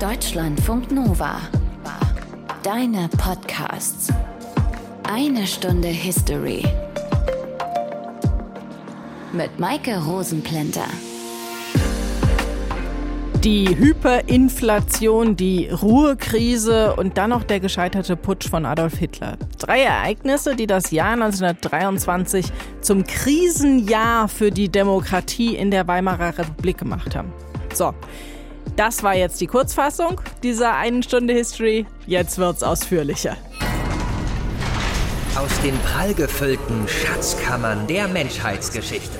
Deutschlandfunk Nova. Deine Podcasts. Eine Stunde History. Mit Maike Rosenplanter. Die Hyperinflation, die Ruhrkrise und dann noch der gescheiterte Putsch von Adolf Hitler. Drei Ereignisse, die das Jahr 1923 zum Krisenjahr für die Demokratie in der Weimarer Republik gemacht haben. So, das war jetzt die Kurzfassung dieser einen Stunde History. Jetzt wird's ausführlicher. Aus den prallgefüllten Schatzkammern der Menschheitsgeschichte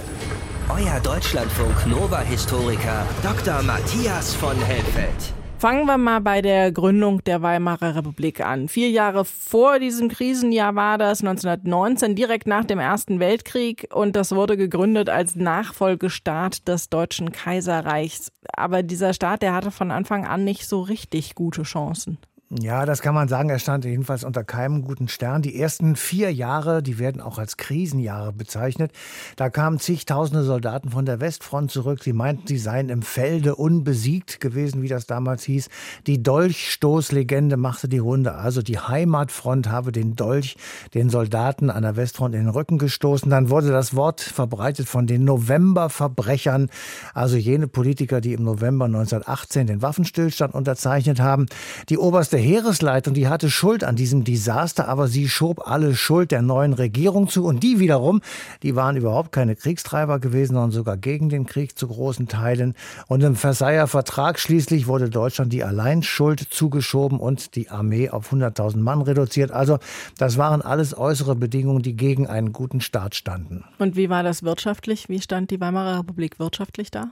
euer Deutschlandfunk Nova-Historiker Dr. Matthias von Helfeld. Fangen wir mal bei der Gründung der Weimarer Republik an. Vier Jahre vor diesem Krisenjahr war das, 1919, direkt nach dem Ersten Weltkrieg. Und das wurde gegründet als Nachfolgestaat des Deutschen Kaiserreichs. Aber dieser Staat, der hatte von Anfang an nicht so richtig gute Chancen. Ja, das kann man sagen. Er stand jedenfalls unter keinem guten Stern. Die ersten vier Jahre, die werden auch als Krisenjahre bezeichnet. Da kamen zigtausende Soldaten von der Westfront zurück. Sie meinten, sie seien im Felde unbesiegt gewesen, wie das damals hieß. Die Dolchstoßlegende machte die Runde. Also die Heimatfront habe den Dolch den Soldaten an der Westfront in den Rücken gestoßen. Dann wurde das Wort verbreitet von den Novemberverbrechern. Also jene Politiker, die im November 1918 den Waffenstillstand unterzeichnet haben. Die oberste oberste Heeresleitung, die hatte Schuld an diesem Desaster, aber sie schob alle Schuld der neuen Regierung zu. Und die wiederum, die waren überhaupt keine Kriegstreiber gewesen, sondern sogar gegen den Krieg zu großen Teilen. Und im Versailler Vertrag schließlich wurde Deutschland die Alleinschuld zugeschoben und die Armee auf 100.000 Mann reduziert. Also das waren alles äußere Bedingungen, die gegen einen guten Start standen. Und wie war das wirtschaftlich? Wie stand die Weimarer Republik wirtschaftlich da?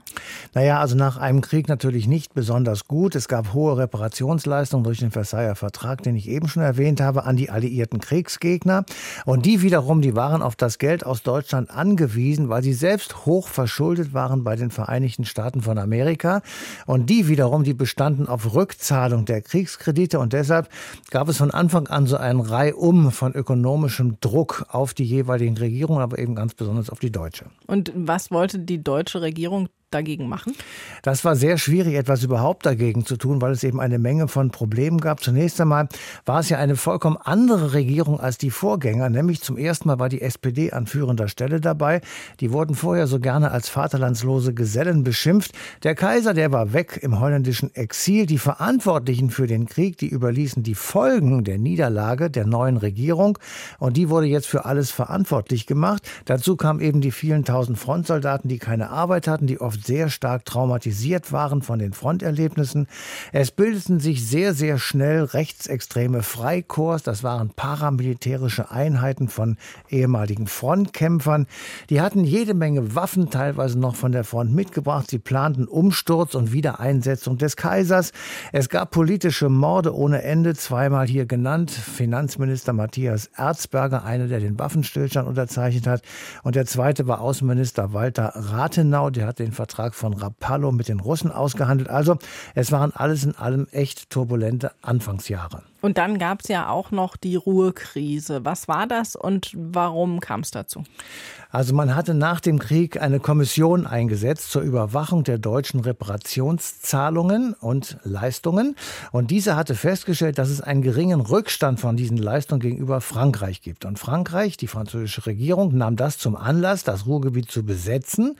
Naja, also nach einem Krieg natürlich nicht besonders gut. Es gab hohe Reparationsleistungen durch den Versailler Vertrag, den ich eben schon erwähnt habe, an die alliierten Kriegsgegner. Und die wiederum, die waren auf das Geld aus Deutschland angewiesen, weil sie selbst hoch verschuldet waren bei den Vereinigten Staaten von Amerika. Und die wiederum, die bestanden auf Rückzahlung der Kriegskredite. Und deshalb gab es von Anfang an so einen Reihum von ökonomischem Druck auf die jeweiligen Regierungen, aber eben ganz besonders auf die deutsche. Und was wollte die deutsche Regierung dagegen machen? Das war sehr schwierig, etwas überhaupt dagegen zu tun, weil es eben eine Menge von Problemen gab. Zunächst einmal war es ja eine vollkommen andere Regierung als die Vorgänger, nämlich zum ersten Mal war die SPD an führender Stelle dabei. Die wurden vorher so gerne als vaterlandslose Gesellen beschimpft. Der Kaiser, der war weg im holländischen Exil. Die Verantwortlichen für den Krieg, die überließen die Folgen der Niederlage der neuen Regierung und die wurde jetzt für alles verantwortlich gemacht. Dazu kamen eben die vielen tausend Frontsoldaten, die keine Arbeit hatten, die oft oft sehr stark traumatisiert waren von den Fronterlebnissen. Es bildeten sich sehr, sehr schnell rechtsextreme Freikorps. Das waren paramilitärische Einheiten von ehemaligen Frontkämpfern. Die hatten jede Menge Waffen, teilweise noch von der Front mitgebracht. Sie planten Umsturz und Wiedereinsetzung des Kaisers. Es gab politische Morde ohne Ende, zweimal hier genannt. Finanzminister Matthias Erzberger, einer, der den Waffenstillstand unterzeichnet hat. Und der zweite war Außenminister Walter Rathenau, der hat den Vertrag Vertrag von Rapallo mit den Russen ausgehandelt. Also es waren alles in allem echt turbulente Anfangsjahre. Und dann gab es ja auch noch die Ruhrkrise. Was war das und warum kam es dazu? Also man hatte nach dem Krieg eine Kommission eingesetzt zur Überwachung der deutschen Reparationszahlungen und Leistungen. Und diese hatte festgestellt, dass es einen geringen Rückstand von diesen Leistungen gegenüber Frankreich gibt. Und Frankreich, die französische Regierung, nahm das zum Anlass, das Ruhrgebiet zu besetzen.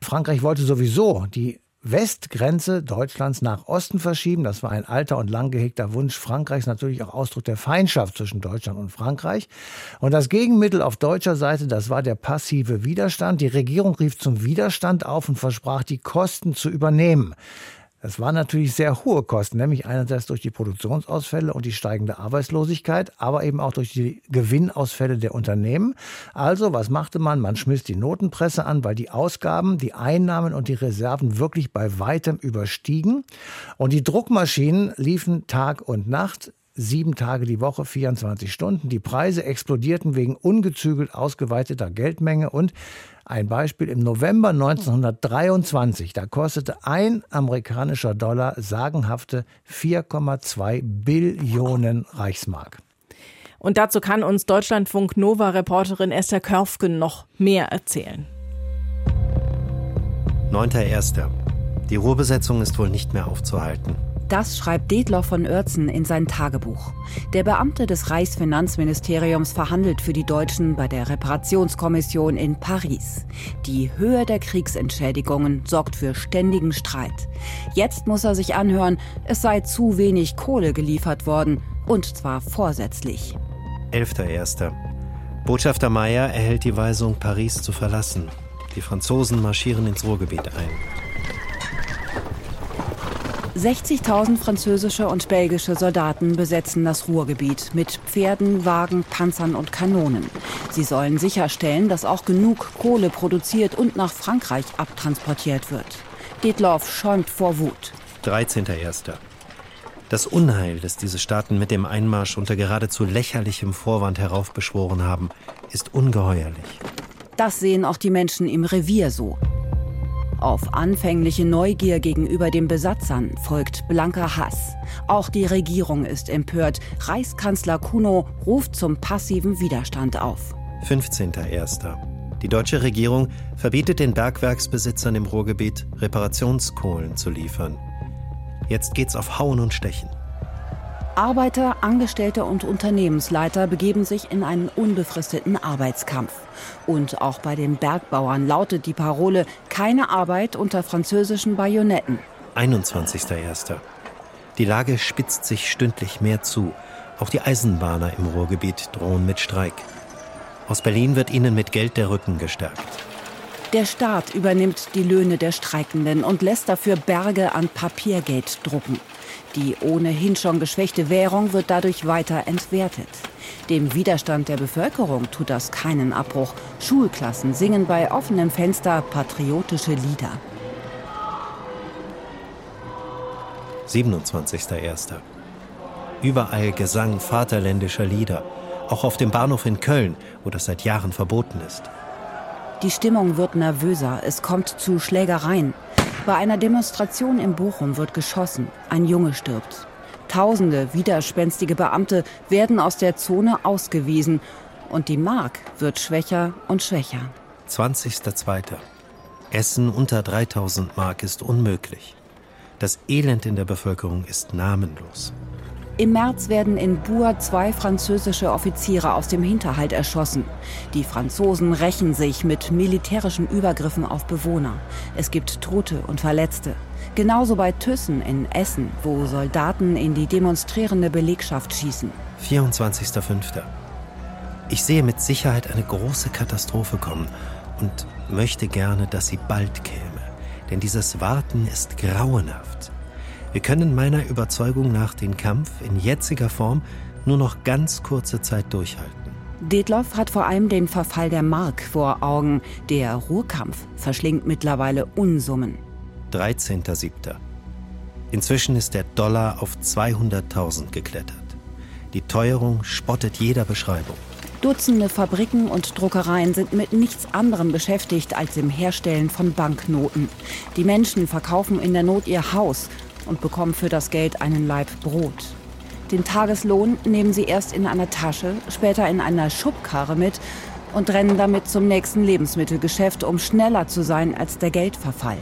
Frankreich wollte sowieso die Westgrenze Deutschlands nach Osten verschieben. Das war ein alter und lang gehegter Wunsch Frankreichs, natürlich auch Ausdruck der Feindschaft zwischen Deutschland und Frankreich. Und das Gegenmittel auf deutscher Seite, das war der passive Widerstand. Die Regierung rief zum Widerstand auf und versprach, die Kosten zu übernehmen. Das waren natürlich sehr hohe Kosten, nämlich einerseits durch die Produktionsausfälle und die steigende Arbeitslosigkeit, aber eben auch durch die Gewinnausfälle der Unternehmen. Also, was machte man? Man schmiss die Notenpresse an, weil die Ausgaben, die Einnahmen und die Reserven wirklich bei weitem überstiegen. Und die Druckmaschinen liefen Tag und Nacht sieben Tage die Woche, 24 Stunden. Die Preise explodierten wegen ungezügelt ausgeweiteter Geldmenge und ein Beispiel im November 1923, da kostete ein amerikanischer Dollar sagenhafte 4,2 Billionen Reichsmark. Und dazu kann uns Deutschlandfunk Nova-Reporterin Esther Körfgen noch mehr erzählen. 9.1. Die Ruhrbesetzung ist wohl nicht mehr aufzuhalten. Das schreibt Detloff von Oertzen in sein Tagebuch. Der Beamte des Reichsfinanzministeriums verhandelt für die Deutschen bei der Reparationskommission in Paris. Die Höhe der Kriegsentschädigungen sorgt für ständigen Streit. Jetzt muss er sich anhören, es sei zu wenig Kohle geliefert worden, und zwar vorsätzlich. 11.01. Botschafter Meyer erhält die Weisung, Paris zu verlassen. Die Franzosen marschieren ins Ruhrgebiet ein. 60.000 französische und belgische Soldaten besetzen das Ruhrgebiet mit Pferden, Wagen, Panzern und Kanonen. Sie sollen sicherstellen, dass auch genug Kohle produziert und nach Frankreich abtransportiert wird. Detloff schäumt vor Wut. 13.01. Das Unheil, das diese Staaten mit dem Einmarsch unter geradezu lächerlichem Vorwand heraufbeschworen haben, ist ungeheuerlich. Das sehen auch die Menschen im Revier so. Auf anfängliche Neugier gegenüber den Besatzern folgt blanker Hass. Auch die Regierung ist empört. Reichskanzler Kuno ruft zum passiven Widerstand auf. 15.01. Die deutsche Regierung verbietet den Bergwerksbesitzern im Ruhrgebiet, Reparationskohlen zu liefern. Jetzt geht's auf Hauen und Stechen. Arbeiter, Angestellte und Unternehmensleiter begeben sich in einen unbefristeten Arbeitskampf. Und auch bei den Bergbauern lautet die Parole keine Arbeit unter französischen Bajonetten. 21.01. Die Lage spitzt sich stündlich mehr zu. Auch die Eisenbahner im Ruhrgebiet drohen mit Streik. Aus Berlin wird ihnen mit Geld der Rücken gestärkt. Der Staat übernimmt die Löhne der Streikenden und lässt dafür Berge an Papiergeld drucken. Die ohnehin schon geschwächte Währung wird dadurch weiter entwertet. Dem Widerstand der Bevölkerung tut das keinen Abbruch. Schulklassen singen bei offenem Fenster patriotische Lieder. 27.01. Überall Gesang vaterländischer Lieder. Auch auf dem Bahnhof in Köln, wo das seit Jahren verboten ist. Die Stimmung wird nervöser. Es kommt zu Schlägereien. Bei einer Demonstration in Bochum wird geschossen. Ein Junge stirbt. Tausende widerspenstige Beamte werden aus der Zone ausgewiesen. Und die Mark wird schwächer und schwächer. 20.02. Essen unter 3000 Mark ist unmöglich. Das Elend in der Bevölkerung ist namenlos. Im März werden in Bur zwei französische Offiziere aus dem Hinterhalt erschossen. Die Franzosen rächen sich mit militärischen Übergriffen auf Bewohner. Es gibt Tote und Verletzte. Genauso bei Thyssen in Essen, wo Soldaten in die demonstrierende Belegschaft schießen. 24.05. Ich sehe mit Sicherheit eine große Katastrophe kommen und möchte gerne, dass sie bald käme. Denn dieses Warten ist grauenhaft. Wir können meiner Überzeugung nach den Kampf in jetziger Form nur noch ganz kurze Zeit durchhalten. Detloff hat vor allem den Verfall der Mark vor Augen. Der Ruhrkampf verschlingt mittlerweile Unsummen. 13.07. Inzwischen ist der Dollar auf 200.000 geklettert. Die Teuerung spottet jeder Beschreibung. Dutzende Fabriken und Druckereien sind mit nichts anderem beschäftigt als dem Herstellen von Banknoten. Die Menschen verkaufen in der Not ihr Haus und bekommen für das Geld einen Laib Brot. Den Tageslohn nehmen sie erst in einer Tasche, später in einer Schubkarre mit und rennen damit zum nächsten Lebensmittelgeschäft, um schneller zu sein als der Geldverfall.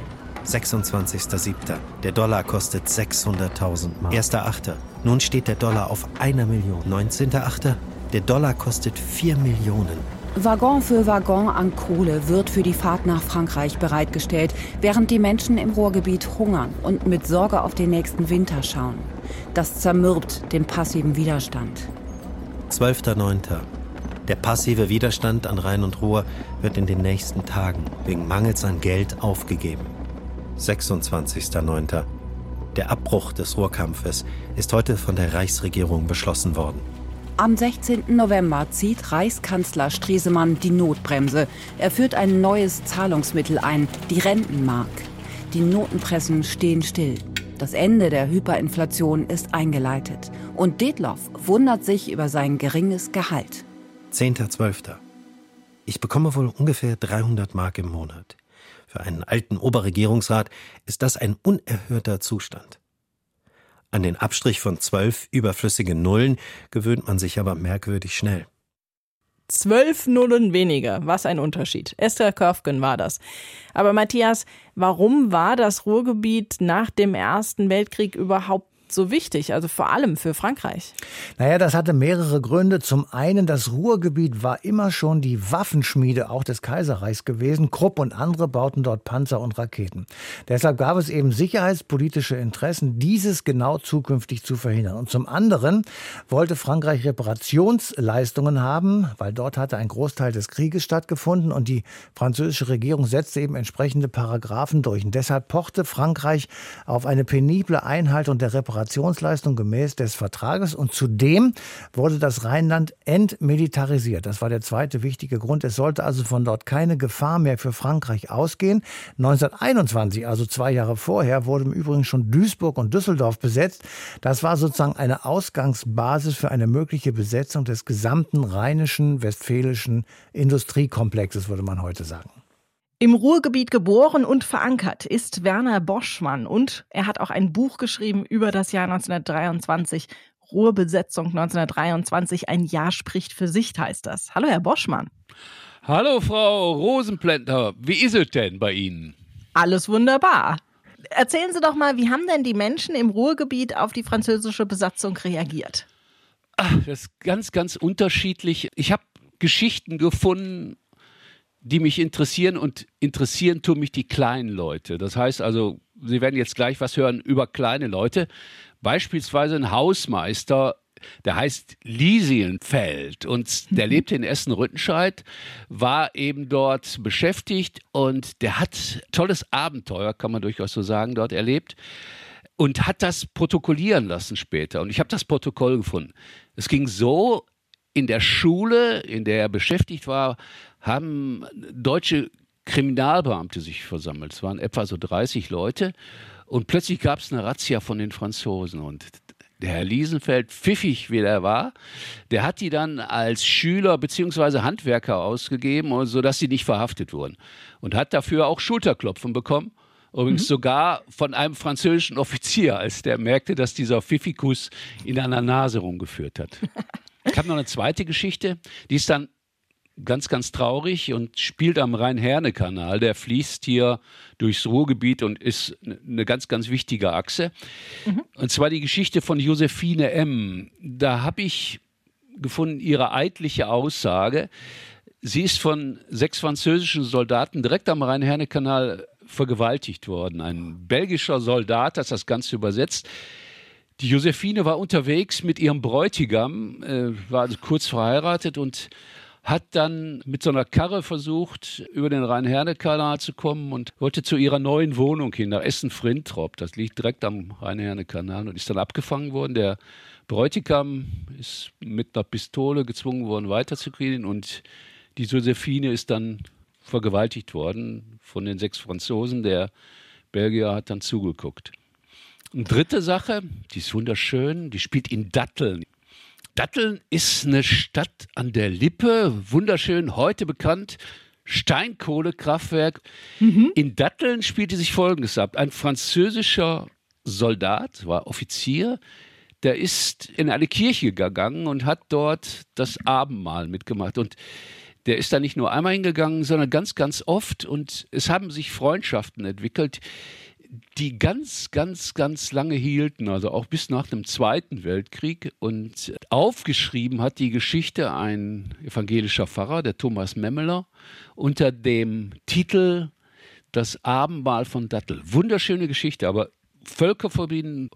26.07. Der Dollar kostet 600.000 Mark. 1.08. Nun steht der Dollar auf einer Million. 19.08. Der Dollar kostet 4 Millionen. Waggon für Waggon an Kohle wird für die Fahrt nach Frankreich bereitgestellt, während die Menschen im Ruhrgebiet hungern und mit Sorge auf den nächsten Winter schauen. Das zermürbt den passiven Widerstand. 12.09. Der passive Widerstand an Rhein und Ruhr wird in den nächsten Tagen wegen Mangels an Geld aufgegeben. 26.09. Der Abbruch des Ruhrkampfes ist heute von der Reichsregierung beschlossen worden. Am 16. November zieht Reichskanzler Stresemann die Notbremse. Er führt ein neues Zahlungsmittel ein, die Rentenmark. Die Notenpressen stehen still. Das Ende der Hyperinflation ist eingeleitet. Und Detloff wundert sich über sein geringes Gehalt. 10.12. Ich bekomme wohl ungefähr 300 Mark im Monat. Für einen alten Oberregierungsrat ist das ein unerhörter Zustand. An den Abstrich von zwölf überflüssigen Nullen gewöhnt man sich aber merkwürdig schnell. Zwölf Nullen weniger. Was ein Unterschied. Esther Körfgen war das. Aber Matthias, warum war das Ruhrgebiet nach dem Ersten Weltkrieg überhaupt so wichtig, also vor allem für Frankreich? Naja, das hatte mehrere Gründe. Zum einen, das Ruhrgebiet war immer schon die Waffenschmiede auch des Kaiserreichs gewesen. Krupp und andere bauten dort Panzer und Raketen. Deshalb gab es eben sicherheitspolitische Interessen, dieses genau zukünftig zu verhindern. Und zum anderen wollte Frankreich Reparationsleistungen haben, weil dort hatte ein Großteil des Krieges stattgefunden und die französische Regierung setzte eben entsprechende Paragraphen durch. Und deshalb pochte Frankreich auf eine penible Einhaltung der Reparationsleistung gemäß des Vertrages. Und zudem wurde das Rheinland entmilitarisiert. Das war der zweite wichtige Grund. Es sollte also von dort keine Gefahr mehr für Frankreich ausgehen. 1921, also zwei Jahre vorher, wurde im Übrigen schon Duisburg und Düsseldorf besetzt. Das war sozusagen eine Ausgangsbasis für eine mögliche Besetzung des gesamten rheinischen, westfälischen Industriekomplexes, würde man heute sagen. Im Ruhrgebiet geboren und verankert ist Werner Boschmann und er hat auch ein Buch geschrieben über das Jahr 1923. Ruhrbesetzung 1923, ein Jahr spricht für sich, heißt das. Hallo, Herr Boschmann. Hallo, Frau Rosenplänter. Wie ist es denn bei Ihnen? Alles wunderbar. Erzählen Sie doch mal, wie haben denn die Menschen im Ruhrgebiet auf die französische Besatzung reagiert? Ach, das ist ganz, ganz unterschiedlich. Ich habe Geschichten gefunden, die mich interessieren und interessieren tun mich die kleinen Leute. Das heißt also, Sie werden jetzt gleich was hören über kleine Leute. Beispielsweise ein Hausmeister, der heißt Liesienfeld und der lebte in Essen-Rüttenscheid, war eben dort beschäftigt und der hat tolles Abenteuer, kann man durchaus so sagen, dort erlebt und hat das protokollieren lassen später. Und ich habe das Protokoll gefunden. Es ging so, in der Schule, in der er beschäftigt war, haben deutsche Kriminalbeamte sich versammelt. Es waren etwa so 30 Leute. Und plötzlich gab es eine Razzia von den Franzosen. Und der Herr Liesenfeld, pfiffig wie der war, der hat die dann als Schüler bzw. Handwerker ausgegeben, sodass sie nicht verhaftet wurden. Und hat dafür auch Schulterklopfen bekommen. Übrigens mhm. sogar von einem französischen Offizier, als der merkte, dass dieser Pfiffikus in einer Nase rumgeführt hat. Ich habe noch eine zweite Geschichte, die ist dann ganz, ganz traurig und spielt am Rhein-Herne-Kanal. Der fließt hier durchs Ruhrgebiet und ist eine ganz, ganz wichtige Achse. Mhm. Und zwar die Geschichte von Josephine M. Da habe ich gefunden ihre eidliche Aussage. Sie ist von sechs französischen Soldaten direkt am Rhein-Herne-Kanal vergewaltigt worden. Ein belgischer Soldat hat das Ganze übersetzt. Die Josephine war unterwegs mit ihrem Bräutigam, äh, war also kurz verheiratet und hat dann mit so einer Karre versucht, über den Rhein-Herne-Kanal zu kommen und wollte zu ihrer neuen Wohnung hin, nach Essen-Frintrop. Das liegt direkt am Rhein-Herne-Kanal und ist dann abgefangen worden. Der Bräutigam ist mit einer Pistole gezwungen worden, weiterzugehen und die Josephine ist dann vergewaltigt worden von den sechs Franzosen. Der Belgier hat dann zugeguckt. Eine dritte Sache, die ist wunderschön, die spielt in Datteln. Datteln ist eine Stadt an der Lippe, wunderschön, heute bekannt. Steinkohlekraftwerk. Mhm. In Datteln spielte sich Folgendes ab. Ein französischer Soldat, war Offizier, der ist in eine Kirche gegangen und hat dort das Abendmahl mitgemacht. Und der ist da nicht nur einmal hingegangen, sondern ganz, ganz oft. Und es haben sich Freundschaften entwickelt, die ganz, ganz, ganz lange hielten, also auch bis nach dem Zweiten Weltkrieg. Und aufgeschrieben hat die Geschichte ein evangelischer Pfarrer, der Thomas Memmeler, unter dem Titel Das Abendmahl von Dattel. Wunderschöne Geschichte, aber völkerverbinden.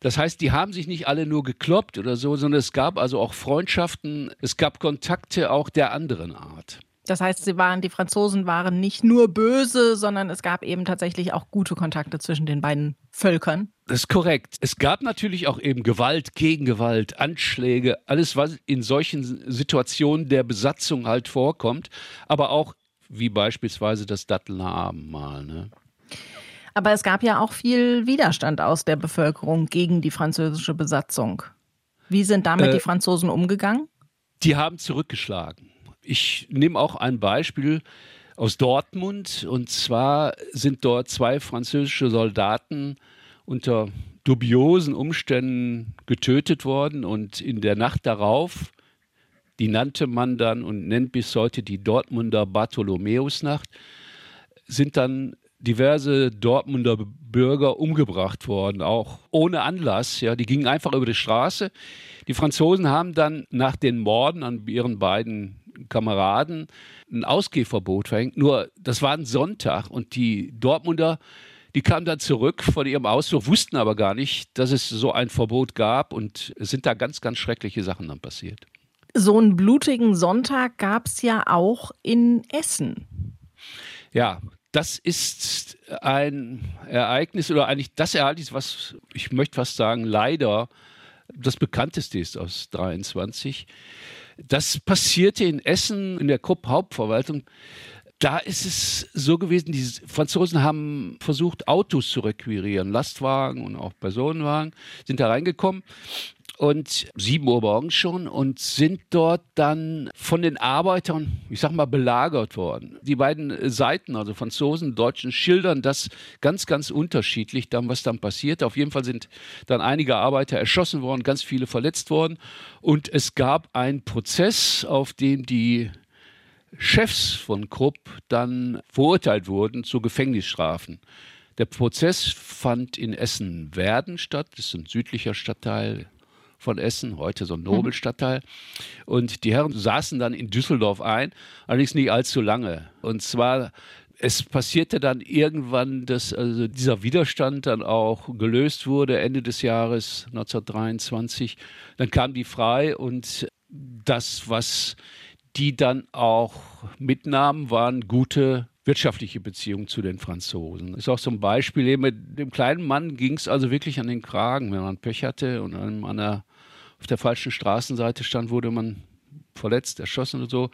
Das heißt, die haben sich nicht alle nur gekloppt oder so, sondern es gab also auch Freundschaften, es gab Kontakte auch der anderen Art. Das heißt, sie waren, die Franzosen waren nicht nur böse, sondern es gab eben tatsächlich auch gute Kontakte zwischen den beiden Völkern. Das ist korrekt. Es gab natürlich auch eben Gewalt, Gegengewalt, Anschläge, alles, was in solchen Situationen der Besatzung halt vorkommt, aber auch wie beispielsweise das Dattelner Abendmahl. Ne? Aber es gab ja auch viel Widerstand aus der Bevölkerung gegen die französische Besatzung. Wie sind damit äh, die Franzosen umgegangen? Die haben zurückgeschlagen. Ich nehme auch ein Beispiel aus Dortmund. Und zwar sind dort zwei französische Soldaten unter dubiosen Umständen getötet worden. Und in der Nacht darauf, die nannte man dann und nennt bis heute die Dortmunder Bartholomäusnacht, sind dann diverse Dortmunder Bürger umgebracht worden, auch ohne Anlass. Ja, die gingen einfach über die Straße. Die Franzosen haben dann nach den Morden an ihren beiden Kameraden ein Ausgehverbot verhängt. Nur das war ein Sonntag und die Dortmunder, die kamen dann zurück von ihrem Ausflug, wussten aber gar nicht, dass es so ein Verbot gab und es sind da ganz, ganz schreckliche Sachen dann passiert. So einen blutigen Sonntag gab es ja auch in Essen. Ja, das ist ein Ereignis oder eigentlich das Ereignis, was ich möchte fast sagen, leider das bekannteste ist aus 23. Das passierte in Essen in der Krupp Hauptverwaltung. Da ist es so gewesen, die Franzosen haben versucht, Autos zu requirieren, Lastwagen und auch Personenwagen, sind da reingekommen und sieben Uhr morgens schon und sind dort dann von den Arbeitern, ich sag mal, belagert worden. Die beiden Seiten, also Franzosen, Deutschen, schildern das ganz, ganz unterschiedlich, dann, was dann passiert. Auf jeden Fall sind dann einige Arbeiter erschossen worden, ganz viele verletzt worden und es gab einen Prozess, auf dem die Chefs von Krupp dann verurteilt wurden zu Gefängnisstrafen. Der Prozess fand in Essen-Werden statt, das ist ein südlicher Stadtteil von Essen, heute so ein Nobelstadtteil. Und die Herren saßen dann in Düsseldorf ein, allerdings nicht allzu lange. Und zwar es passierte dann irgendwann, dass also dieser Widerstand dann auch gelöst wurde, Ende des Jahres 1923. Dann kamen die frei und das, was die dann auch mitnahmen, waren gute wirtschaftliche Beziehungen zu den Franzosen. Das ist auch so ein Beispiel. Mit dem kleinen Mann ging es also wirklich an den Kragen, wenn man Pech hatte und einem an der auf der falschen Straßenseite stand, wurde man verletzt, erschossen und so.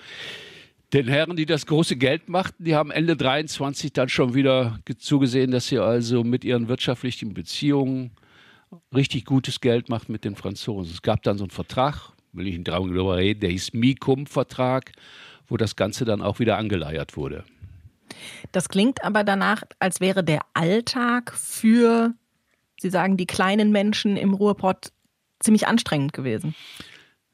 Den Herren, die das große Geld machten, die haben Ende 23 dann schon wieder zugesehen, dass sie also mit ihren wirtschaftlichen Beziehungen richtig gutes Geld machten mit den Franzosen. Es gab dann so einen Vertrag, will ich nicht darüber reden, der hieß Mikum-Vertrag, wo das Ganze dann auch wieder angeleiert wurde. Das klingt aber danach, als wäre der Alltag für, Sie sagen, die kleinen Menschen im Ruhrpott ziemlich anstrengend gewesen.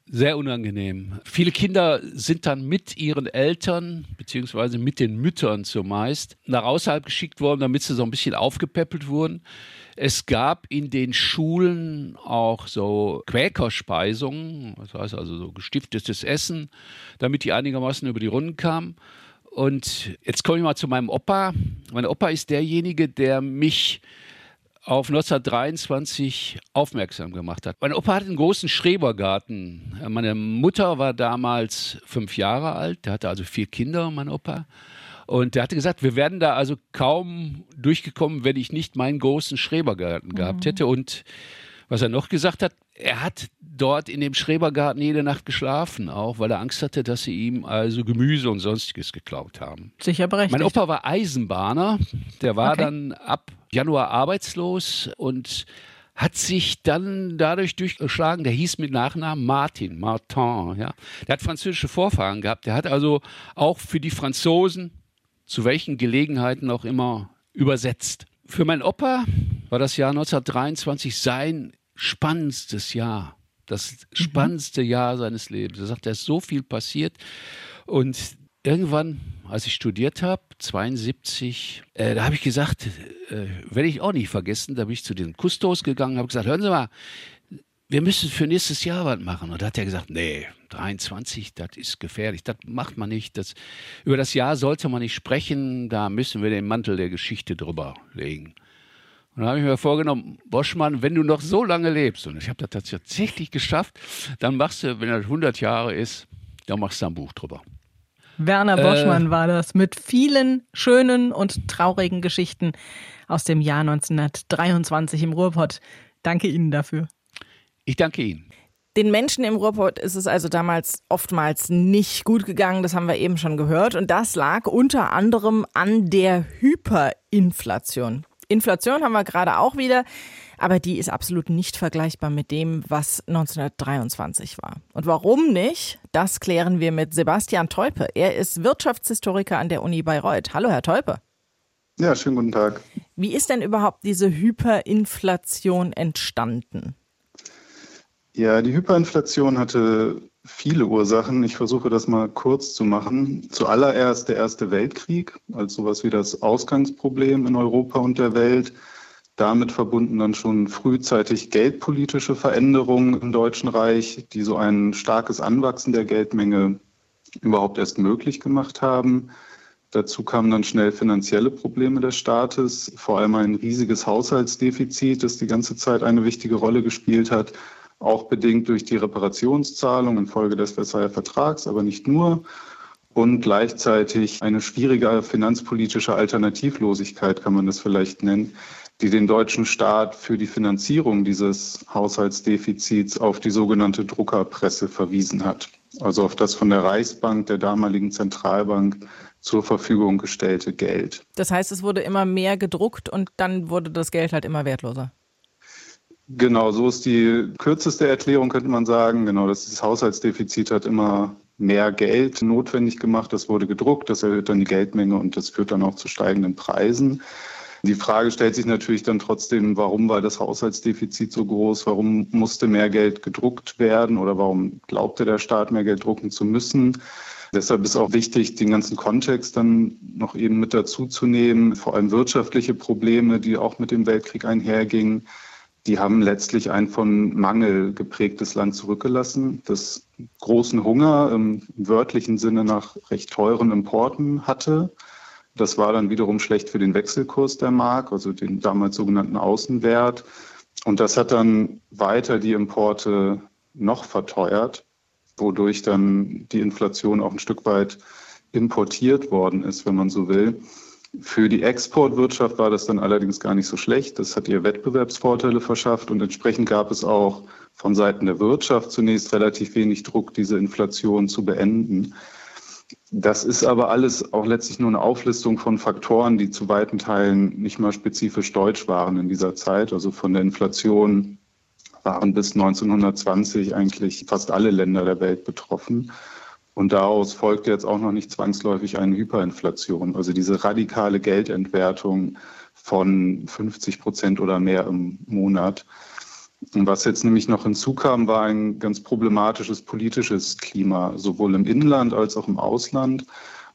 Sehr unangenehm. Viele Kinder sind dann mit ihren Eltern, beziehungsweise mit den Müttern zumeist, nach außerhalb geschickt worden, damit sie so ein bisschen aufgepäppelt wurden. Es gab in den Schulen auch so Quäkerspeisungen, das heißt also so gestiftetes Essen, damit die einigermaßen über die Runden kamen. Und jetzt komme ich mal zu meinem Opa. Mein Opa ist derjenige, der mich auf 1923 aufmerksam gemacht hat. Mein Opa hat einen großen Schrebergarten. Meine Mutter war damals fünf Jahre alt, der hatte also vier Kinder, mein Opa. Und der hatte gesagt, wir wären da also kaum durchgekommen, wenn ich nicht meinen großen Schrebergarten gehabt mhm. hätte. Und was er noch gesagt hat, er hat dort in dem Schrebergarten jede Nacht geschlafen, auch weil er Angst hatte, dass sie ihm also Gemüse und sonstiges geklaut haben. Sicher berechtigt. Mein Opa war Eisenbahner, der war okay. dann ab Januar arbeitslos und hat sich dann dadurch durchgeschlagen, der hieß mit Nachnamen Martin, Martin, ja. Der hat französische Vorfahren gehabt, der hat also auch für die Franzosen zu welchen Gelegenheiten auch immer übersetzt. Für meinen Opa war das Jahr 1923 sein spannendstes Jahr. Das mhm. spannendste mhm. Jahr seines Lebens. Er sagt, da ist so viel passiert. Und irgendwann, als ich studiert habe, 72, äh, da habe ich gesagt, äh, werde ich auch nicht vergessen, da bin ich zu den Kustos gegangen, habe gesagt, hören Sie mal, wir müssen für nächstes Jahr was machen. Und da hat er gesagt, nee, 23, das ist gefährlich, das macht man nicht. Das, über das Jahr sollte man nicht sprechen, da müssen wir den Mantel der Geschichte drüber legen. Und dann habe ich mir vorgenommen, Boschmann, wenn du noch so lange lebst, und ich habe das tatsächlich geschafft, dann machst du, wenn das 100 Jahre ist, dann machst du ein Buch drüber. Werner Boschmann äh, war das mit vielen schönen und traurigen Geschichten aus dem Jahr 1923 im Ruhrpott. Danke Ihnen dafür. Ich danke Ihnen. Den Menschen im Ruhrpott ist es also damals oftmals nicht gut gegangen, das haben wir eben schon gehört. Und das lag unter anderem an der Hyperinflation. Inflation haben wir gerade auch wieder, aber die ist absolut nicht vergleichbar mit dem, was 1923 war. Und warum nicht? Das klären wir mit Sebastian Teupe. Er ist Wirtschaftshistoriker an der Uni Bayreuth. Hallo, Herr Teupe. Ja, schönen guten Tag. Wie ist denn überhaupt diese Hyperinflation entstanden? Ja, die Hyperinflation hatte viele Ursachen. Ich versuche das mal kurz zu machen. Zuallererst der Erste Weltkrieg als sowas wie das Ausgangsproblem in Europa und der Welt. Damit verbunden dann schon frühzeitig geldpolitische Veränderungen im Deutschen Reich, die so ein starkes Anwachsen der Geldmenge überhaupt erst möglich gemacht haben. Dazu kamen dann schnell finanzielle Probleme des Staates, vor allem ein riesiges Haushaltsdefizit, das die ganze Zeit eine wichtige Rolle gespielt hat, auch bedingt durch die Reparationszahlung infolge des Versailler Vertrags, aber nicht nur. Und gleichzeitig eine schwierige finanzpolitische Alternativlosigkeit, kann man das vielleicht nennen, die den deutschen Staat für die Finanzierung dieses Haushaltsdefizits auf die sogenannte Druckerpresse verwiesen hat. Also auf das von der Reichsbank, der damaligen Zentralbank, zur Verfügung gestellte Geld. Das heißt, es wurde immer mehr gedruckt und dann wurde das Geld halt immer wertloser. Genau, so ist die kürzeste Erklärung, könnte man sagen. Genau, das Haushaltsdefizit hat immer mehr Geld notwendig gemacht. Das wurde gedruckt, das erhöht dann die Geldmenge und das führt dann auch zu steigenden Preisen. Die Frage stellt sich natürlich dann trotzdem, warum war das Haushaltsdefizit so groß? Warum musste mehr Geld gedruckt werden oder warum glaubte der Staat mehr Geld drucken zu müssen? Deshalb ist auch wichtig, den ganzen Kontext dann noch eben mit dazu zu nehmen, vor allem wirtschaftliche Probleme, die auch mit dem Weltkrieg einhergingen. Die haben letztlich ein von Mangel geprägtes Land zurückgelassen, das großen Hunger im wörtlichen Sinne nach recht teuren Importen hatte. Das war dann wiederum schlecht für den Wechselkurs der Mark, also den damals sogenannten Außenwert. Und das hat dann weiter die Importe noch verteuert wodurch dann die Inflation auch ein Stück weit importiert worden ist, wenn man so will. Für die Exportwirtschaft war das dann allerdings gar nicht so schlecht. Das hat ihr Wettbewerbsvorteile verschafft und entsprechend gab es auch von Seiten der Wirtschaft zunächst relativ wenig Druck, diese Inflation zu beenden. Das ist aber alles auch letztlich nur eine Auflistung von Faktoren, die zu weiten Teilen nicht mal spezifisch deutsch waren in dieser Zeit. Also von der Inflation waren bis 1920 eigentlich fast alle Länder der Welt betroffen. Und daraus folgte jetzt auch noch nicht zwangsläufig eine Hyperinflation, also diese radikale Geldentwertung von 50 Prozent oder mehr im Monat. Und was jetzt nämlich noch hinzukam, war ein ganz problematisches politisches Klima, sowohl im Inland als auch im Ausland.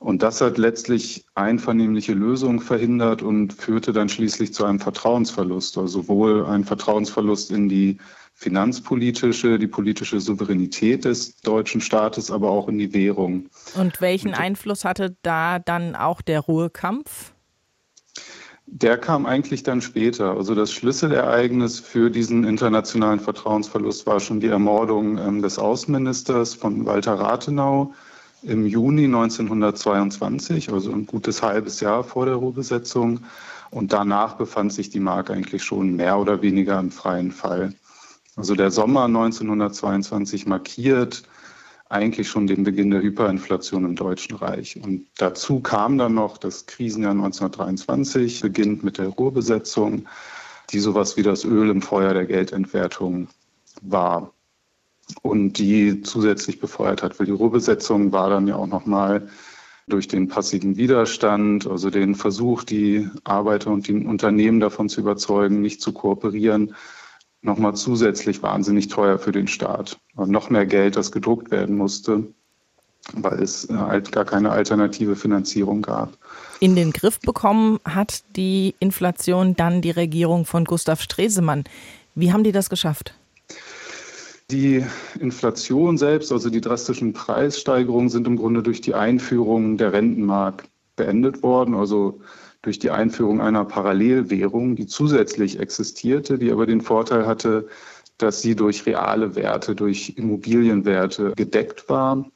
Und das hat letztlich einvernehmliche Lösungen verhindert und führte dann schließlich zu einem Vertrauensverlust, also sowohl ein Vertrauensverlust in die finanzpolitische, die politische Souveränität des deutschen Staates, aber auch in die Währung. Und welchen Einfluss hatte da dann auch der Ruhekampf? Der kam eigentlich dann später. Also das Schlüsselereignis für diesen internationalen Vertrauensverlust war schon die Ermordung ähm, des Außenministers von Walter Rathenau im Juni 1922, also ein gutes halbes Jahr vor der Ruhrbesetzung. Und danach befand sich die Mark eigentlich schon mehr oder weniger im freien Fall. Also der Sommer 1922 markiert eigentlich schon den Beginn der Hyperinflation im Deutschen Reich. Und dazu kam dann noch das Krisenjahr 1923, beginnt mit der Ruhrbesetzung, die sowas wie das Öl im Feuer der Geldentwertung war und die zusätzlich befeuert hat. Weil die Ruhrbesetzung war dann ja auch nochmal durch den passiven Widerstand, also den Versuch, die Arbeiter und die Unternehmen davon zu überzeugen, nicht zu kooperieren, nochmal zusätzlich wahnsinnig teuer für den Staat. Und noch mehr Geld, das gedruckt werden musste, weil es halt gar keine alternative Finanzierung gab. In den Griff bekommen hat die Inflation dann die Regierung von Gustav Stresemann. Wie haben die das geschafft? Die Inflation selbst, also die drastischen Preissteigerungen, sind im Grunde durch die Einführung der Rentenmark beendet worden. Also durch die Einführung einer Parallelwährung, die zusätzlich existierte, die aber den Vorteil hatte, dass sie durch reale Werte, durch Immobilienwerte gedeckt war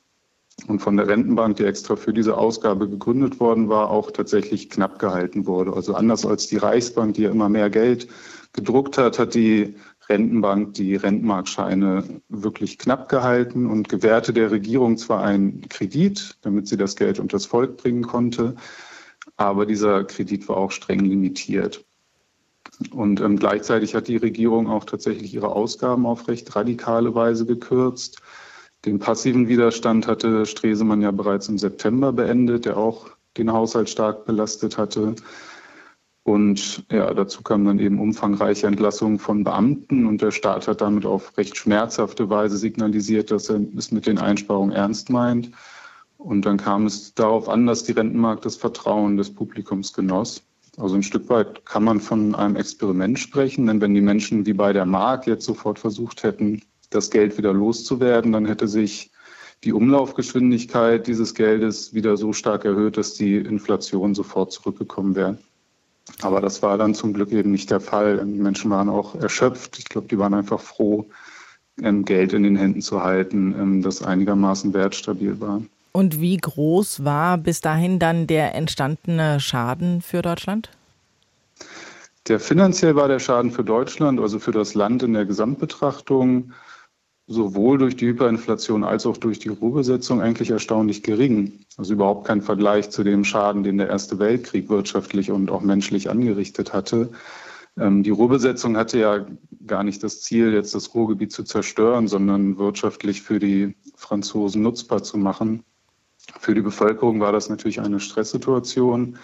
und von der Rentenbank, die extra für diese Ausgabe gegründet worden war, auch tatsächlich knapp gehalten wurde. Also anders als die Reichsbank, die ja immer mehr Geld gedruckt hat, hat die Rentenbank die Rentenmarkscheine wirklich knapp gehalten und gewährte der Regierung zwar einen Kredit, damit sie das Geld unter das Volk bringen konnte, aber dieser Kredit war auch streng limitiert. Und ähm, gleichzeitig hat die Regierung auch tatsächlich ihre Ausgaben auf recht radikale Weise gekürzt. Den passiven Widerstand hatte Stresemann ja bereits im September beendet, der auch den Haushalt stark belastet hatte. Und ja, dazu kamen dann eben umfangreiche Entlassungen von Beamten und der Staat hat damit auf recht schmerzhafte Weise signalisiert, dass er es mit den Einsparungen ernst meint. Und dann kam es darauf an, dass die Rentenmarkt das Vertrauen des Publikums genoss. Also ein Stück weit kann man von einem Experiment sprechen, denn wenn die Menschen wie bei der Mark jetzt sofort versucht hätten, das Geld wieder loszuwerden, dann hätte sich die Umlaufgeschwindigkeit dieses Geldes wieder so stark erhöht, dass die Inflation sofort zurückgekommen wäre. Aber das war dann zum Glück eben nicht der Fall. Die Menschen waren auch erschöpft. Ich glaube, die waren einfach froh, ähm, Geld in den Händen zu halten, ähm, das einigermaßen wertstabil war. Und wie groß war bis dahin dann der entstandene Schaden für Deutschland? Der finanziell war der Schaden für Deutschland, also für das Land in der Gesamtbetrachtung, sowohl durch die Hyperinflation als auch durch die Ruhebesetzung eigentlich erstaunlich gering. Also überhaupt kein Vergleich zu dem Schaden, den der Erste Weltkrieg wirtschaftlich und auch menschlich angerichtet hatte. Ähm, die Ruhrbesetzung hatte ja gar nicht das Ziel, jetzt das Ruhrgebiet zu zerstören, sondern wirtschaftlich für die Franzosen nutzbar zu machen. Für die Bevölkerung war das natürlich eine Stresssituation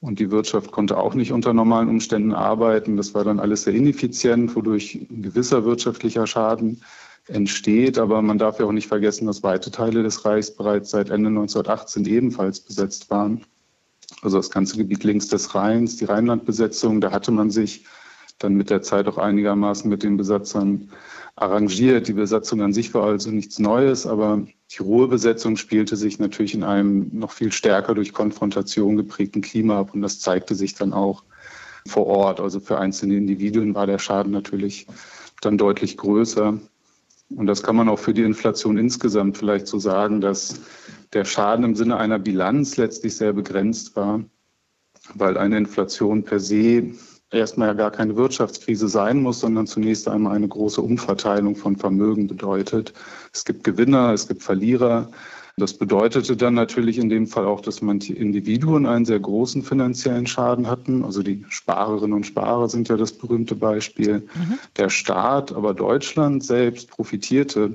und die Wirtschaft konnte auch nicht unter normalen Umständen arbeiten. Das war dann alles sehr ineffizient, wodurch ein gewisser wirtschaftlicher Schaden entsteht. Aber man darf ja auch nicht vergessen, dass weite Teile des Reichs bereits seit Ende 1918 ebenfalls besetzt waren. Also das ganze Gebiet links des Rheins, die Rheinlandbesetzung, da hatte man sich dann mit der Zeit auch einigermaßen mit den Besatzern arrangiert. Die Besatzung an sich war also nichts Neues, aber die Ruhebesetzung spielte sich natürlich in einem noch viel stärker durch Konfrontation geprägten Klima ab und das zeigte sich dann auch vor Ort. Also für einzelne Individuen war der Schaden natürlich dann deutlich größer. Und das kann man auch für die Inflation insgesamt vielleicht so sagen, dass der Schaden im Sinne einer Bilanz letztlich sehr begrenzt war, weil eine Inflation per se erstmal ja gar keine Wirtschaftskrise sein muss, sondern zunächst einmal eine große Umverteilung von Vermögen bedeutet. Es gibt Gewinner, es gibt Verlierer. Das bedeutete dann natürlich in dem Fall auch, dass manche Individuen einen sehr großen finanziellen Schaden hatten. Also die Sparerinnen und Sparer sind ja das berühmte Beispiel. Mhm. Der Staat, aber Deutschland selbst profitierte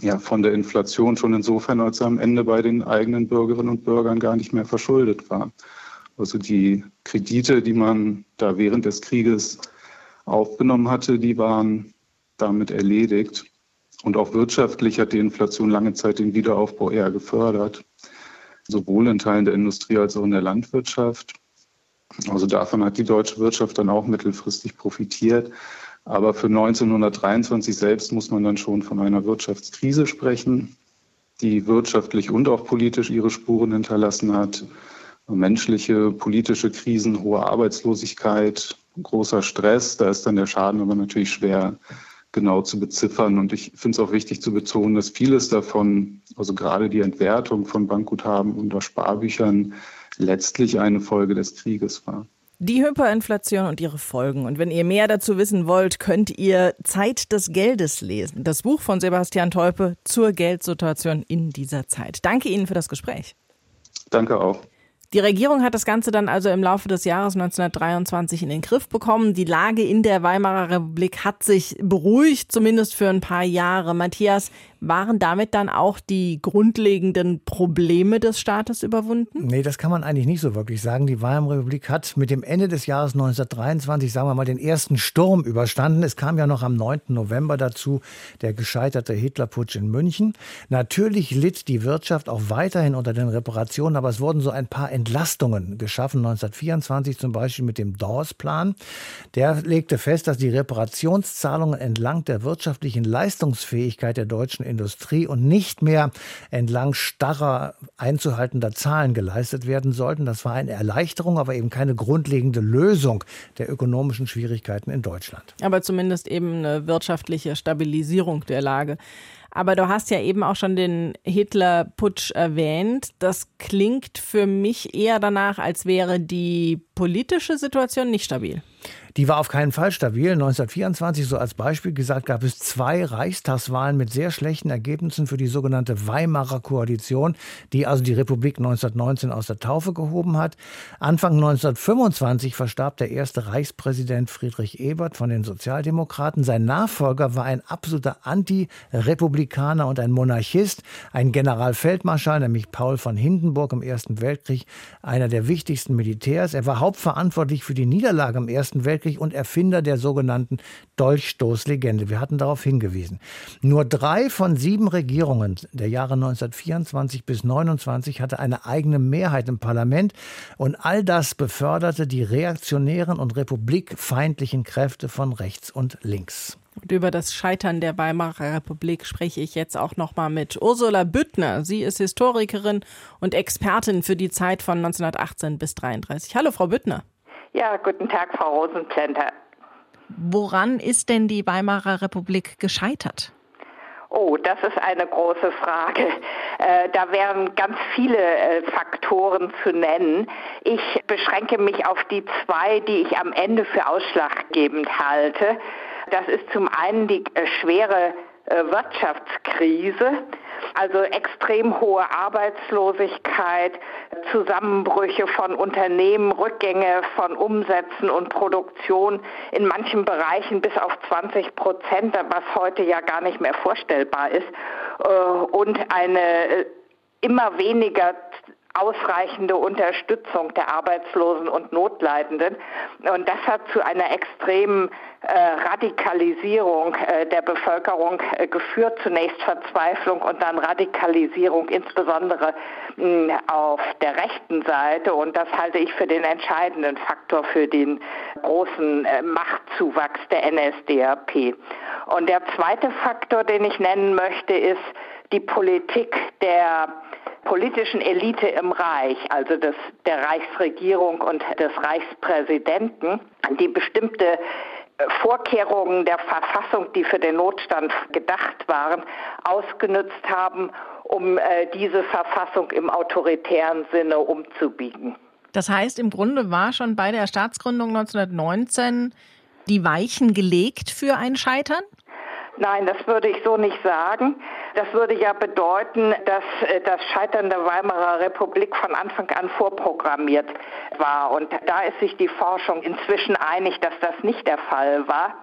ja von der Inflation schon insofern, als er am Ende bei den eigenen Bürgerinnen und Bürgern gar nicht mehr verschuldet war. Also die Kredite, die man da während des Krieges aufgenommen hatte, die waren damit erledigt. Und auch wirtschaftlich hat die Inflation lange Zeit den Wiederaufbau eher gefördert, sowohl in Teilen der Industrie als auch in der Landwirtschaft. Also davon hat die deutsche Wirtschaft dann auch mittelfristig profitiert. Aber für 1923 selbst muss man dann schon von einer Wirtschaftskrise sprechen, die wirtschaftlich und auch politisch ihre Spuren hinterlassen hat. Menschliche, politische Krisen, hohe Arbeitslosigkeit, großer Stress, da ist dann der Schaden aber natürlich schwer genau zu beziffern. Und ich finde es auch wichtig zu betonen, dass vieles davon, also gerade die Entwertung von Bankguthaben unter Sparbüchern, letztlich eine Folge des Krieges war. Die Hyperinflation und ihre Folgen. Und wenn ihr mehr dazu wissen wollt, könnt ihr Zeit des Geldes lesen. Das Buch von Sebastian Teupe zur Geldsituation in dieser Zeit. Danke Ihnen für das Gespräch. Danke auch. Die Regierung hat das Ganze dann also im Laufe des Jahres 1923 in den Griff bekommen. Die Lage in der Weimarer Republik hat sich beruhigt, zumindest für ein paar Jahre. Matthias, waren damit dann auch die grundlegenden Probleme des Staates überwunden? Nee, das kann man eigentlich nicht so wirklich sagen. Die Weimarer Republik hat mit dem Ende des Jahres 1923, sagen wir mal, den ersten Sturm überstanden. Es kam ja noch am 9. November dazu der gescheiterte Hitlerputsch in München. Natürlich litt die Wirtschaft auch weiterhin unter den Reparationen, aber es wurden so ein paar Entlastungen geschaffen. 1924 zum Beispiel mit dem Dawes-Plan. Der legte fest, dass die Reparationszahlungen entlang der wirtschaftlichen Leistungsfähigkeit der deutschen Industrie und nicht mehr entlang starrer einzuhaltender Zahlen geleistet werden sollten. Das war eine Erleichterung, aber eben keine grundlegende Lösung der ökonomischen Schwierigkeiten in Deutschland. Aber zumindest eben eine wirtschaftliche Stabilisierung der Lage. Aber du hast ja eben auch schon den Hitler-Putsch erwähnt. Das klingt für mich eher danach, als wäre die politische Situation nicht stabil. Die war auf keinen Fall stabil. 1924, so als Beispiel gesagt, gab es zwei Reichstagswahlen mit sehr schlechten Ergebnissen für die sogenannte Weimarer Koalition, die also die Republik 1919 aus der Taufe gehoben hat. Anfang 1925 verstarb der erste Reichspräsident Friedrich Ebert von den Sozialdemokraten. Sein Nachfolger war ein absoluter Anti-Republikaner und ein Monarchist, ein Generalfeldmarschall, nämlich Paul von Hindenburg im Ersten Weltkrieg, einer der wichtigsten Militärs. Er war hauptverantwortlich für die Niederlage im Ersten Weltkrieg und Erfinder der sogenannten Dolchstoßlegende. Wir hatten darauf hingewiesen. Nur drei von sieben Regierungen der Jahre 1924 bis 1929 hatte eine eigene Mehrheit im Parlament und all das beförderte die reaktionären und republikfeindlichen Kräfte von rechts und links. Und über das Scheitern der Weimarer Republik spreche ich jetzt auch noch mal mit Ursula Büttner. Sie ist Historikerin und Expertin für die Zeit von 1918 bis 1933. Hallo, Frau Büttner. Ja, guten Tag, Frau Rosenplenter. Woran ist denn die Weimarer Republik gescheitert? Oh, das ist eine große Frage. Äh, da wären ganz viele äh, Faktoren zu nennen. Ich beschränke mich auf die zwei, die ich am Ende für ausschlaggebend halte. Das ist zum einen die äh, schwere äh, Wirtschaftskrise, also extrem hohe Arbeitslosigkeit, Zusammenbrüche von Unternehmen, Rückgänge von Umsätzen und Produktion in manchen Bereichen bis auf 20 Prozent, was heute ja gar nicht mehr vorstellbar ist, äh, und eine immer weniger ausreichende Unterstützung der Arbeitslosen und Notleidenden. Und das hat zu einer extremen äh, Radikalisierung äh, der Bevölkerung äh, geführt. Zunächst Verzweiflung und dann Radikalisierung, insbesondere mh, auf der rechten Seite. Und das halte ich für den entscheidenden Faktor für den großen äh, Machtzuwachs der NSDAP. Und der zweite Faktor, den ich nennen möchte, ist die Politik der politischen Elite im Reich, also des, der Reichsregierung und des Reichspräsidenten, die bestimmte äh, Vorkehrungen der Verfassung, die für den Notstand gedacht waren, ausgenutzt haben, um äh, diese Verfassung im autoritären Sinne umzubiegen. Das heißt, im Grunde war schon bei der Staatsgründung 1919 die Weichen gelegt für ein Scheitern? Nein, das würde ich so nicht sagen. Das würde ja bedeuten, dass äh, das Scheitern der Weimarer Republik von Anfang an vorprogrammiert war. Und da ist sich die Forschung inzwischen einig, dass das nicht der Fall war.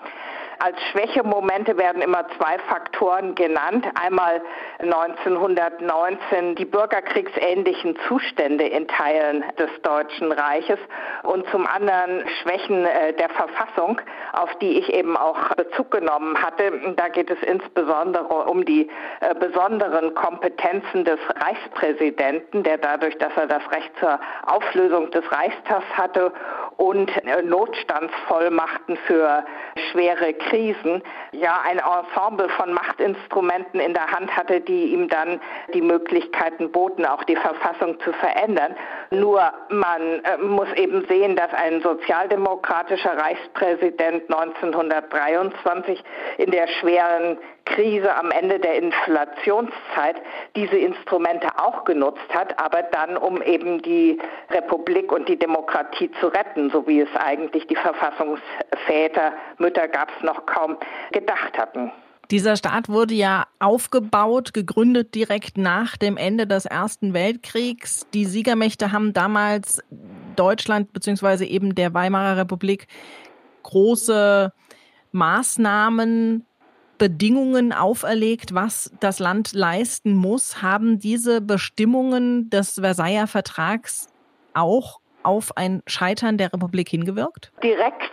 Als Schwächemomente werden immer zwei Faktoren genannt. Einmal 1919 die bürgerkriegsähnlichen Zustände in Teilen des Deutschen Reiches und zum anderen Schwächen äh, der Verfassung, auf die ich eben auch Bezug genommen hatte. Da geht es insbesondere um die äh, besonderen Kompetenzen des Reichspräsidenten, der dadurch, dass er das Recht zur Auflösung des Reichstags hatte und äh, Notstandsvollmachten für schwere Krisen, ja ein Ensemble von Machtinstrumenten in der Hand hatte, die ihm dann die Möglichkeiten boten, auch die Verfassung zu verändern. Nur man äh, muss eben sehen, dass ein sozialdemokratischer Reichspräsident 1923 in der schweren Krise am Ende der Inflationszeit diese Instrumente auch genutzt hat, aber dann, um eben die Republik und die Demokratie zu retten, so wie es eigentlich die Verfassungsväter, Mütter gab es noch kaum, gedacht hatten. Dieser Staat wurde ja aufgebaut, gegründet direkt nach dem Ende des Ersten Weltkriegs. Die Siegermächte haben damals Deutschland bzw. eben der Weimarer Republik große Maßnahmen Bedingungen auferlegt, was das Land leisten muss. Haben diese Bestimmungen des Versailler Vertrags auch auf ein Scheitern der Republik hingewirkt? Direkt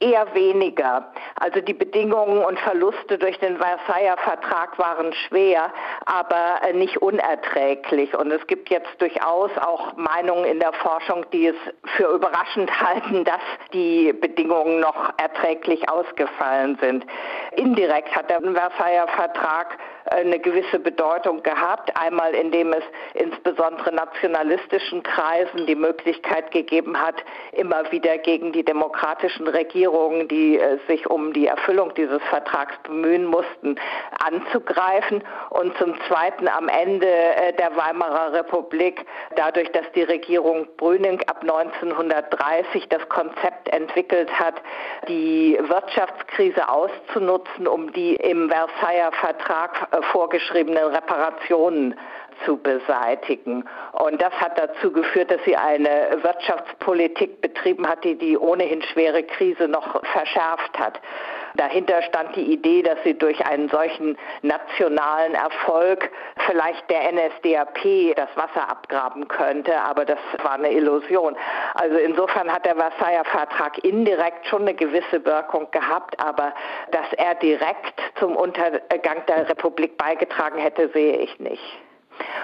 eher weniger. Also die Bedingungen und Verluste durch den Versailler Vertrag waren schwer, aber äh, nicht unerträglich. Und es gibt jetzt durchaus auch Meinungen in der Forschung, die es für überraschend halten, dass die Bedingungen noch erträglich ausgefallen sind. Indirekt hat der Versailler Vertrag eine gewisse Bedeutung gehabt. Einmal indem es insbesondere nationalistischen Kreisen die Möglichkeit gegeben hat, immer wieder gegen die demokratischen Regierungen, die äh, sich um die Erfüllung dieses Vertrags bemühen mussten, anzugreifen. Und zum Zweiten am Ende äh, der Weimarer Republik, dadurch, dass die Regierung Brüning ab 1930 das Konzept entwickelt hat, die Wirtschaftskrise auszunutzen, um die im Versailler Vertrag äh, vorgeschriebenen Reparationen zu beseitigen. Und das hat dazu geführt, dass sie eine Wirtschaftspolitik betrieben hat, die die ohnehin schwere Krise noch verschärft hat. Dahinter stand die Idee, dass sie durch einen solchen nationalen Erfolg vielleicht der NSDAP das Wasser abgraben könnte, aber das war eine Illusion. Also insofern hat der Versailler Vertrag indirekt schon eine gewisse Wirkung gehabt, aber dass er direkt zum Untergang der Republik beigetragen hätte, sehe ich nicht.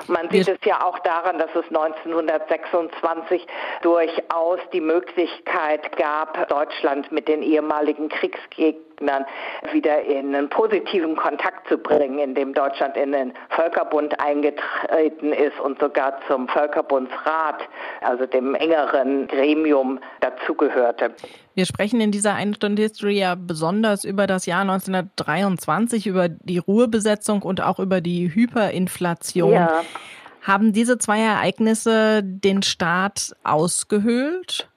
Man sieht es ja auch daran, dass es 1926 durchaus die Möglichkeit gab, Deutschland mit den ehemaligen Kriegsgegnern wieder in einen positiven Kontakt zu bringen, indem Deutschland in den Völkerbund eingetreten ist und sogar zum Völkerbundsrat, also dem engeren Gremium, dazugehörte. Wir sprechen in dieser eine Stunde History ja besonders über das Jahr 1923, über die Ruhebesetzung und auch über die Hyperinflation. Ja. Haben diese zwei Ereignisse den Staat ausgehöhlt?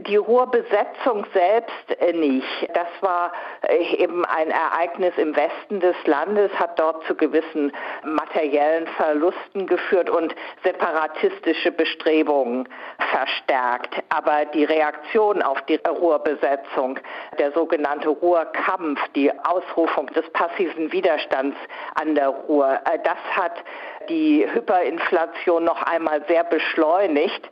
Die Ruhrbesetzung selbst äh, nicht. Das war äh, eben ein Ereignis im Westen des Landes, hat dort zu gewissen materiellen Verlusten geführt und separatistische Bestrebungen verstärkt. Aber die Reaktion auf die Ruhrbesetzung, der sogenannte Ruhrkampf, die Ausrufung des passiven Widerstands an der Ruhr, äh, das hat die Hyperinflation noch einmal sehr beschleunigt.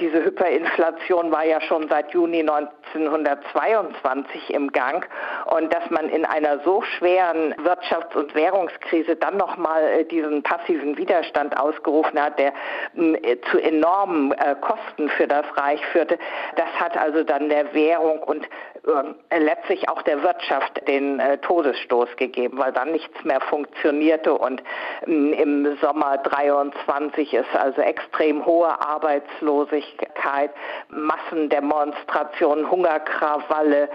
Diese Hyperinflation war ja schon seit Juni 1922 im Gang. Und dass man in einer so schweren Wirtschafts- und Währungskrise dann nochmal äh, diesen passiven Widerstand ausgerufen hat, der äh, zu enormen äh, Kosten für das Reich führte, das hat also dann der Währung und letztlich auch der Wirtschaft den Todesstoß gegeben, weil dann nichts mehr funktionierte. Und im Sommer 23 ist also extrem hohe Arbeitslosigkeit, Massendemonstrationen, Hungerkrawalle,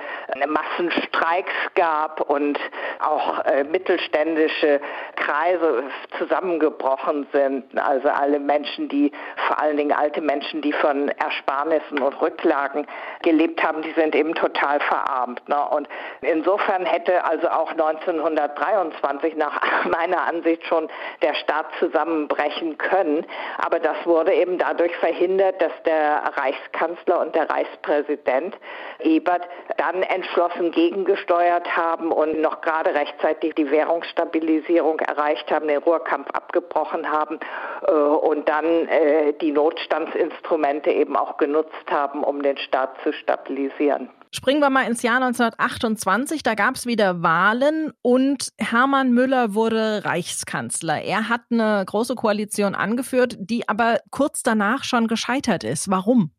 Massenstreiks gab und auch äh, mittelständische Kreise zusammengebrochen sind. Also alle Menschen, die, vor allen Dingen alte Menschen, die von Ersparnissen und Rücklagen gelebt haben, die sind eben total verarmt. Ne? Und insofern hätte also auch 1923 nach meiner Ansicht schon der Staat zusammenbrechen können. Aber das wurde eben dadurch verhindert, dass der Reichskanzler und der Reichspräsident Ebert dann entschlossen gegengesteuert haben und noch gerade rechtzeitig die Währungsstabilisierung erreicht haben, den Ruhrkampf abgebrochen haben äh, und dann äh, die Notstandsinstrumente eben auch genutzt haben, um den Staat zu stabilisieren. Springen wir mal ins Jahr 1928. Da gab es wieder Wahlen und Hermann Müller wurde Reichskanzler. Er hat eine große Koalition angeführt, die aber kurz danach schon gescheitert ist. Warum?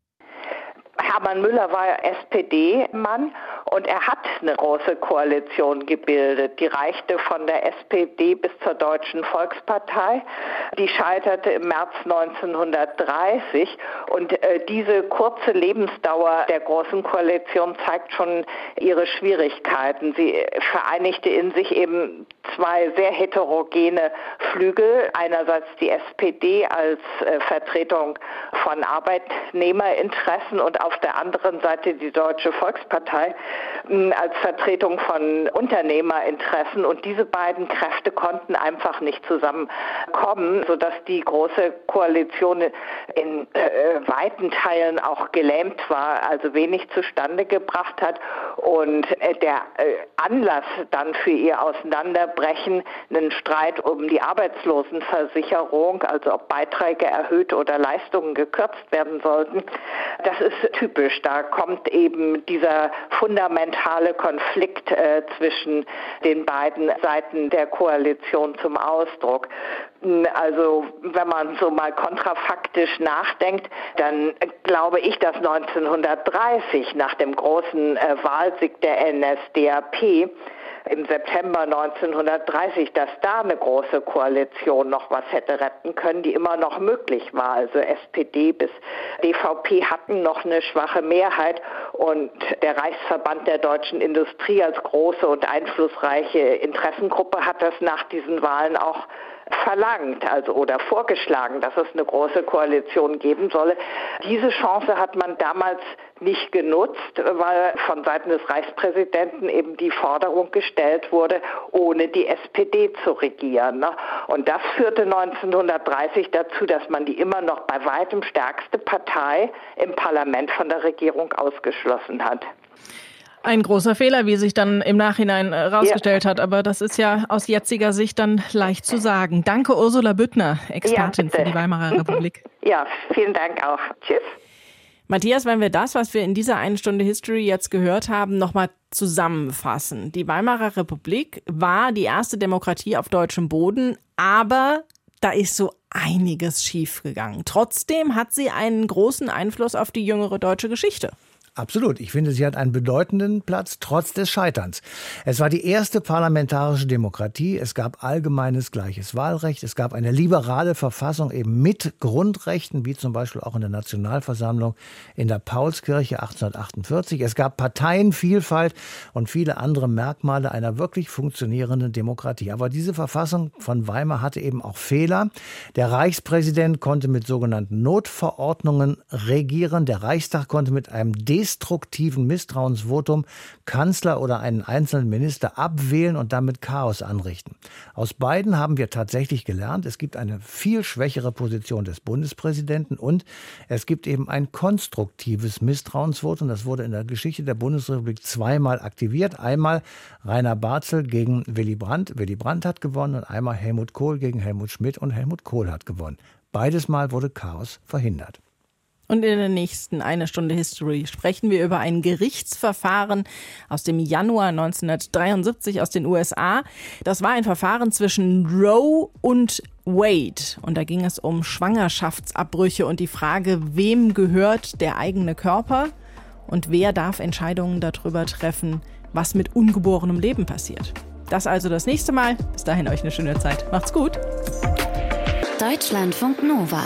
Hermann Müller war SPD-Mann und er hat eine große Koalition gebildet. Die reichte von der SPD bis zur Deutschen Volkspartei. Die scheiterte im März 1930 und äh, diese kurze Lebensdauer der großen Koalition zeigt schon ihre Schwierigkeiten. Sie vereinigte in sich eben zwei sehr heterogene Flügel. Einerseits die SPD als äh, Vertretung von Arbeitnehmerinteressen und auf der anderen Seite die Deutsche Volkspartei äh, als Vertretung von Unternehmerinteressen. Und diese beiden Kräfte konnten einfach nicht zusammenkommen, sodass die große Koalition in äh, weiten Teilen auch gelähmt war, also wenig zustande gebracht hat. Und äh, der äh, Anlass dann für ihr Auseinanderbrechen, einen Streit um die Arbeitslosenversicherung, also ob Beiträge erhöht oder Leistungen gekürzt werden sollten, das ist typisch. Da kommt eben dieser fundamentale Konflikt äh, zwischen den beiden Seiten der Koalition zum Ausdruck. Also wenn man so mal kontrafaktisch nachdenkt, dann glaube ich, dass 1930 nach dem großen äh, Wahlsieg der NSDAP im September 1930, dass da eine große Koalition noch was hätte retten können, die immer noch möglich war. Also SPD bis DVP hatten noch eine schwache Mehrheit und der Reichsverband der deutschen Industrie als große und einflussreiche Interessengruppe hat das nach diesen Wahlen auch verlangt, also oder vorgeschlagen, dass es eine große Koalition geben solle. Diese Chance hat man damals nicht genutzt, weil von Seiten des Reichspräsidenten eben die Forderung gestellt wurde, ohne die SPD zu regieren. Ne? Und das führte 1930 dazu, dass man die immer noch bei weitem stärkste Partei im Parlament von der Regierung ausgeschlossen hat. Ein großer Fehler, wie sich dann im Nachhinein herausgestellt äh, ja. hat. Aber das ist ja aus jetziger Sicht dann leicht zu sagen. Danke, Ursula Büttner, Expertin ja, für die Weimarer Republik. Ja, vielen Dank auch. Tschüss. Matthias, wenn wir das, was wir in dieser einen Stunde History jetzt gehört haben, nochmal zusammenfassen. Die Weimarer Republik war die erste Demokratie auf deutschem Boden, aber da ist so einiges schiefgegangen. Trotzdem hat sie einen großen Einfluss auf die jüngere deutsche Geschichte. Absolut. Ich finde, sie hat einen bedeutenden Platz trotz des Scheiterns. Es war die erste parlamentarische Demokratie. Es gab allgemeines gleiches Wahlrecht. Es gab eine liberale Verfassung eben mit Grundrechten, wie zum Beispiel auch in der Nationalversammlung in der Paulskirche 1848. Es gab Parteienvielfalt und viele andere Merkmale einer wirklich funktionierenden Demokratie. Aber diese Verfassung von Weimar hatte eben auch Fehler. Der Reichspräsident konnte mit sogenannten Notverordnungen regieren. Der Reichstag konnte mit einem destruktiven Misstrauensvotum Kanzler oder einen einzelnen Minister abwählen und damit Chaos anrichten. Aus beiden haben wir tatsächlich gelernt, es gibt eine viel schwächere Position des Bundespräsidenten und es gibt eben ein konstruktives Misstrauensvotum. Das wurde in der Geschichte der Bundesrepublik zweimal aktiviert. Einmal Rainer Barzel gegen Willy Brandt. Willy Brandt hat gewonnen und einmal Helmut Kohl gegen Helmut Schmidt und Helmut Kohl hat gewonnen. Beides Mal wurde Chaos verhindert. Und in der nächsten eine Stunde History sprechen wir über ein Gerichtsverfahren aus dem Januar 1973 aus den USA. Das war ein Verfahren zwischen Roe und Wade. Und da ging es um Schwangerschaftsabbrüche und die Frage, wem gehört der eigene Körper und wer darf Entscheidungen darüber treffen, was mit ungeborenem Leben passiert. Das also das nächste Mal. Bis dahin euch eine schöne Zeit. Macht's gut. Deutschlandfunk Nova.